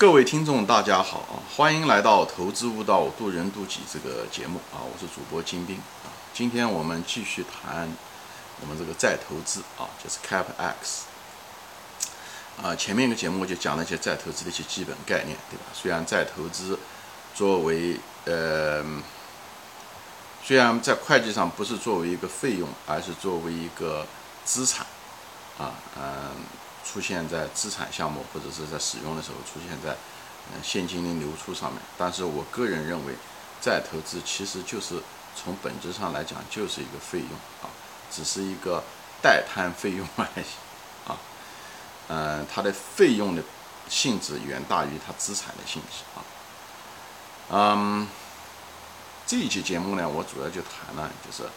各位听众，大家好啊！欢迎来到《投资悟道，渡人渡己》这个节目啊！我是主播金兵啊！今天我们继续谈我们这个再投资啊，就是 Cap X 啊。前面一个节目就讲了一些再投资的一些基本概念，对吧？虽然再投资作为呃，虽然在会计上不是作为一个费用，而是作为一个资产啊，嗯。出现在资产项目或者是在使用的时候出现在嗯现金流流出上面，但是我个人认为，再投资其实就是从本质上来讲就是一个费用啊，只是一个代摊费用而已啊，嗯，它的费用的性质远大于它资产的性质啊，嗯，这一期节目呢，我主要就谈了就是。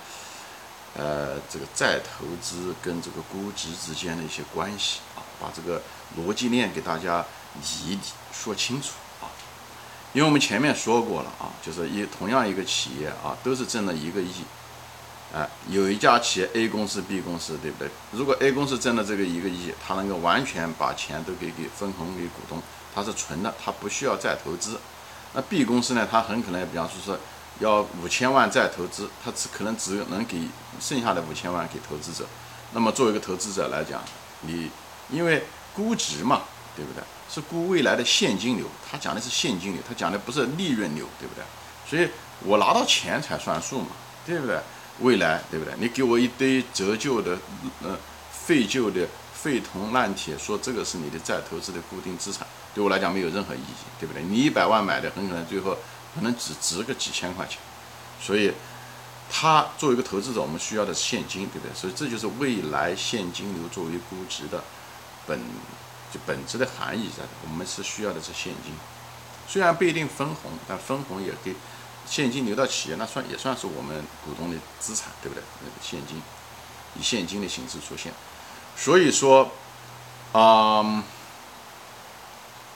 呃，这个再投资跟这个估值之间的一些关系啊，把这个逻辑链给大家理理说清楚啊。因为我们前面说过了啊，就是一同样一个企业啊，都是挣了一个亿，哎，有一家企业 A 公司、B 公司，对不对？如果 A 公司挣了这个一个亿，它能够完全把钱都给给分红给股东，它是纯的，它不需要再投资。那 B 公司呢，它很可能比方说是。要五千万再投资，他只可能只能给剩下的五千万给投资者。那么作为一个投资者来讲，你因为估值嘛，对不对？是估未来的现金流，他讲的是现金流，他讲的不是利润流，对不对？所以我拿到钱才算数嘛，对不对？未来对不对？你给我一堆折旧的、呃废旧的废铜烂铁，说这个是你的再投资的固定资产，对我来讲没有任何意义，对不对？你一百万买的，很可能最后。可能只值个几千块钱，所以，他作为一个投资者，我们需要的是现金，对不对？所以这就是未来现金流作为估值的本就本质的含义在。我们是需要的是现金，虽然不一定分红，但分红也给现金流到企业，那算也算是我们股东的资产，对不对？那个现金以现金的形式出现，所以说，啊，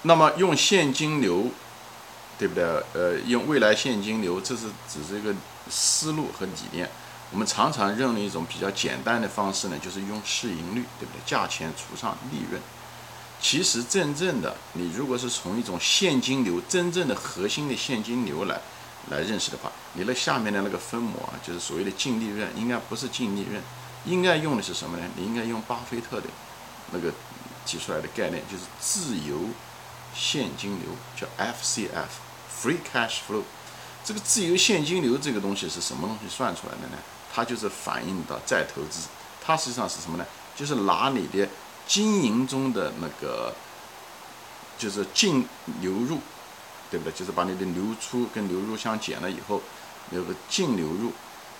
那么用现金流。对不对？呃，用未来现金流，这是只是一个思路和理念。我们常常认为一种比较简单的方式呢，就是用市盈率，对不对？价钱除上利润。其实真正的，你如果是从一种现金流真正的核心的现金流来来认识的话，你那下面的那个分母啊，就是所谓的净利润，应该不是净利润，应该用的是什么呢？你应该用巴菲特的那个提出来的概念，就是自由现金流，叫 FCF。Free cash flow，这个自由现金流这个东西是什么东西算出来的呢？它就是反映到再投资，它实际上是什么呢？就是拿你的经营中的那个，就是净流入，对不对？就是把你的流出跟流入相减了以后，有个净流入，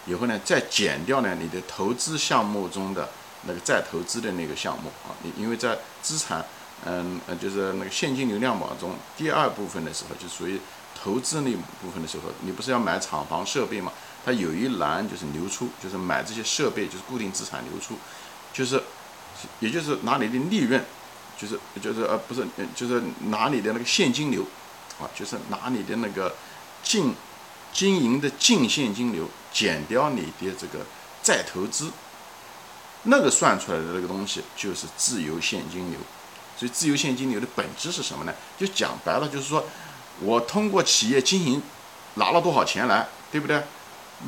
以后呢再减掉呢你的投资项目中的那个再投资的那个项目啊，你因为在资产，嗯呃就是那个现金流量表中第二部分的时候就属于。投资那部分的时候，你不是要买厂房设备吗？它有一栏就是流出，就是买这些设备，就是固定资产流出，就是，也就是拿你的利润，就是就是呃不是，就是拿你的那个现金流，啊，就是拿你的那个净经营的净现金流减掉你的这个再投资，那个算出来的那个东西就是自由现金流。所以自由现金流的本质是什么呢？就讲白了，就是说。我通过企业经营拿了多少钱来，对不对？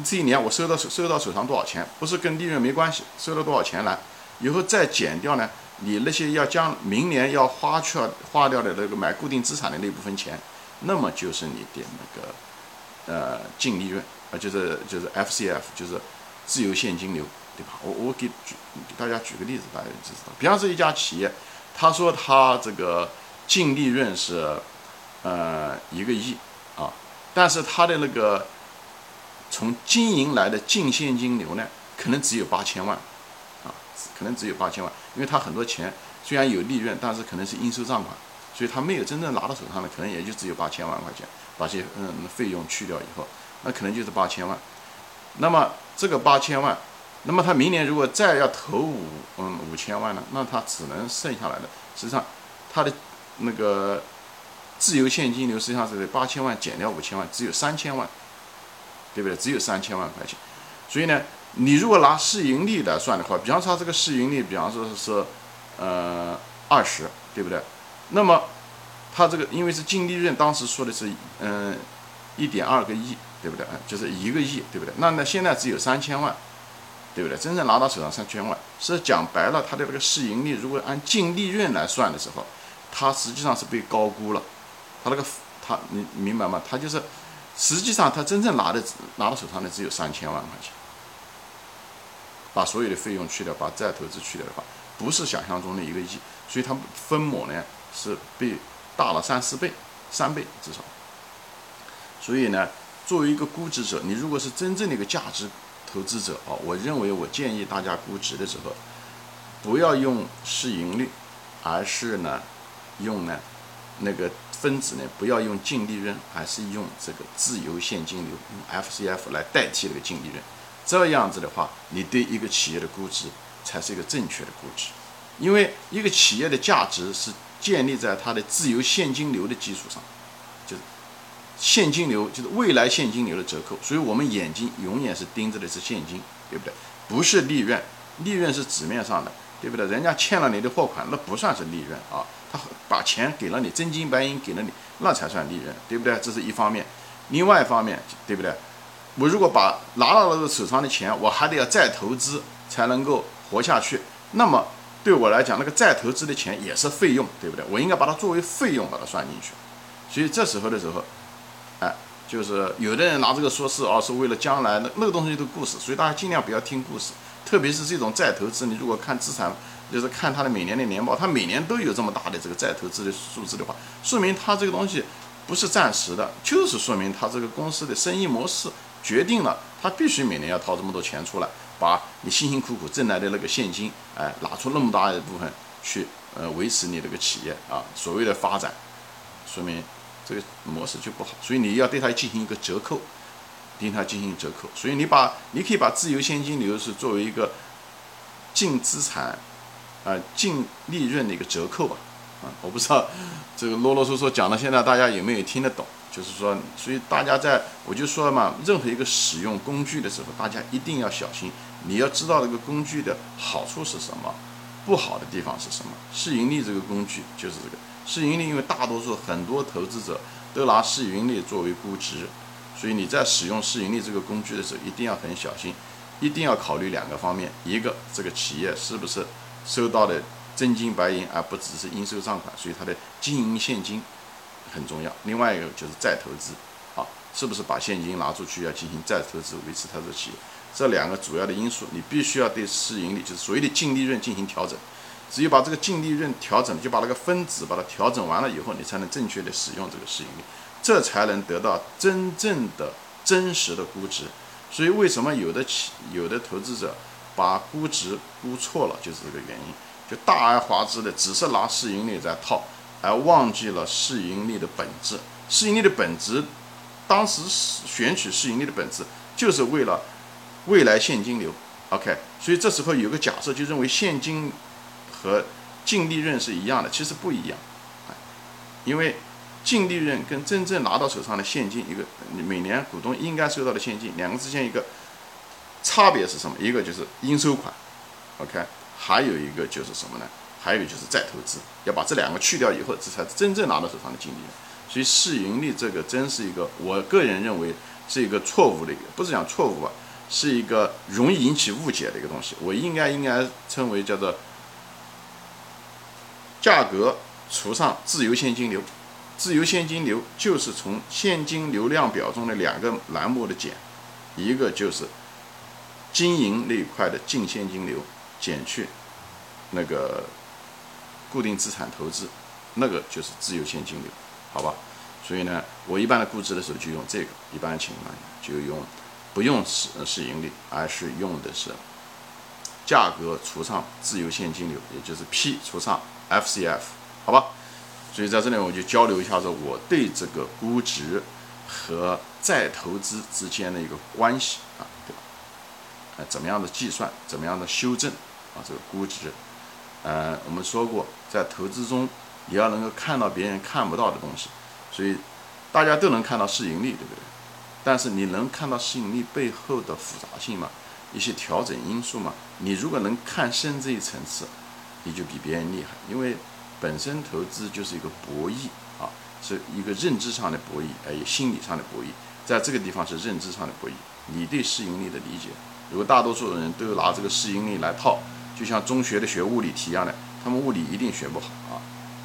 这一年我收到收收到手上多少钱，不是跟利润没关系，收了多少钱来，以后再减掉呢？你那些要将明年要花去花掉的那个买固定资产的那部分钱，那么就是你的那个呃净利润，呃就是就是 FCF，就是自由现金流，对吧？我我给举给大家举个例子，大家就知道。比方说一家企业，他说他这个净利润是。呃，一个亿啊，但是它的那个从经营来的净现金流呢，可能只有八千万啊，可能只有八千万，因为它很多钱虽然有利润，但是可能是应收账款，所以他没有真正拿到手上的，可能也就只有八千万块钱，把些嗯费用去掉以后，那可能就是八千万。那么这个八千万，那么他明年如果再要投五嗯五千万呢，那他只能剩下来的，实际上他的那个。自由现金流实际上是八千万减掉五千万，只有三千万，对不对？只有三千万块钱。所以呢，你如果拿市盈率来算的话，比方说这个市盈率，比方说是呃二十，对不对？那么它这个因为是净利润，当时说的是嗯一点二个亿，对不对？就是一个亿，对不对？那那现在只有三千万，对不对？真正拿到手上三千万，是讲白了，它的这个市盈率如果按净利润来算的时候，它实际上是被高估了。他那个他你明白吗？他就是实际上他真正拿的拿到手上的只有三千万块钱。把所有的费用去掉，把再投资去掉的话，不是想象中的一个亿，所以它分母呢是被大了三四倍、三倍至少。所以呢，作为一个估值者，你如果是真正的一个价值投资者啊，我认为我建议大家估值的时候，不要用市盈率，而是呢用呢那个分子呢不要用净利润，而是用这个自由现金流，用 FCF 来代替这个净利润。这样子的话，你对一个企业的估值才是一个正确的估值，因为一个企业的价值是建立在它的自由现金流的基础上，就是现金流就是未来现金流的折扣，所以我们眼睛永远是盯着的是现金，对不对？不是利润，利润是纸面上的，对不对？人家欠了你的货款，那不算是利润啊，他把钱给了你，真金白银给了你，那才算利润，对不对？这是一方面，另外一方面，对不对？我如果把拿到了手上的钱，我还得要再投资才能够活下去，那么对我来讲，那个再投资的钱也是费用，对不对？我应该把它作为费用把它算进去。所以这时候的时候，哎，就是有的人拿这个说事啊，是为了将来那那个东西都故事，所以大家尽量不要听故事，特别是这种再投资，你如果看资产，就是看它的每年的年报，它每年都有这么大的这个再投资的数字的话，说明它这个东西不是暂时的，就是说明它这个公司的生意模式。决定了，他必须每年要掏这么多钱出来，把你辛辛苦苦挣来的那个现金，哎，拿出那么大一部分去，呃，维持你这个企业啊，所谓的发展，说明这个模式就不好，所以你要对它进行一个折扣，对它进行折扣，所以你把你可以把自由现金流是作为一个净资产，啊，净利润的一个折扣吧，啊，我不知道这个啰啰嗦嗦讲到现在，大家有没有听得懂？就是说，所以大家在我就说嘛，任何一个使用工具的时候，大家一定要小心。你要知道这个工具的好处是什么，不好的地方是什么。市盈率这个工具就是这个市盈率，因为大多数很多投资者都拿市盈率作为估值，所以你在使用市盈率这个工具的时候，一定要很小心，一定要考虑两个方面：一个这个企业是不是收到的真金白银，而不只是应收账款，所以它的经营现金。很重要，另外一个就是再投资，啊，是不是把现金拿出去要进行再投资维持它的企业？这两个主要的因素，你必须要对市盈率，就是所谓的净利润进行调整。只有把这个净利润调整，就把那个分子把它调整完了以后，你才能正确的使用这个市盈率，这才能得到真正的真实的估值。所以为什么有的企有的投资者把估值估错了，就是这个原因，就大而化之的只是拿市盈率在套。而忘记了市盈率的本质。市盈率的本质，当时选取市盈率的本质，就是为了未来现金流。OK，所以这时候有个假设，就认为现金和净利润是一样的，其实不一样。因为净利润跟真正拿到手上的现金，一个每年股东应该收到的现金，两个之间一个差别是什么？一个就是应收款，OK，还有一个就是什么呢？还有就是再投资，要把这两个去掉以后，这才真正拿到手上的净利润。所以市盈率这个真是一个，我个人认为是一个错误的一个，不是讲错误吧，是一个容易引起误解的一个东西。我应该应该称为叫做价格除上自由现金流，自由现金流就是从现金流量表中的两个栏目的减，一个就是经营那一块的净现金流减去那个。固定资产投资，那个就是自由现金流，好吧？所以呢，我一般的估值的时候就用这个，一般情况下就用不用市市盈率，而是用的是价格除上自由现金流，也就是 P 除上 FCF，好吧？所以在这里我就交流一下子我对这个估值和再投资之间的一个关系啊，怎么样的计算，怎么样的修正啊？这个估值。呃，我们说过，在投资中，你要能够看到别人看不到的东西，所以大家都能看到市盈率，对不对？但是你能看到市盈率背后的复杂性吗？一些调整因素吗？你如果能看深这一层次，你就比别人厉害。因为本身投资就是一个博弈啊，是一个认知上的博弈，还有心理上的博弈。在这个地方是认知上的博弈，你对市盈率的理解。如果大多数人都拿这个市盈率来套，就像中学的学物理题一样的，他们物理一定学不好啊，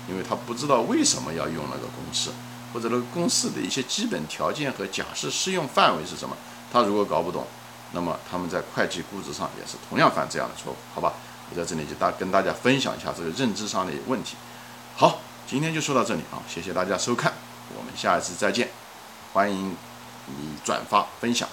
因为他不知道为什么要用那个公式，或者那个公式的一些基本条件和假设适用范围是什么。他如果搞不懂，那么他们在会计估值上也是同样犯这样的错误，好吧？我在这里就大跟大家分享一下这个认知上的问题。好，今天就说到这里啊，谢谢大家收看，我们下一次再见，欢迎。你转发分享。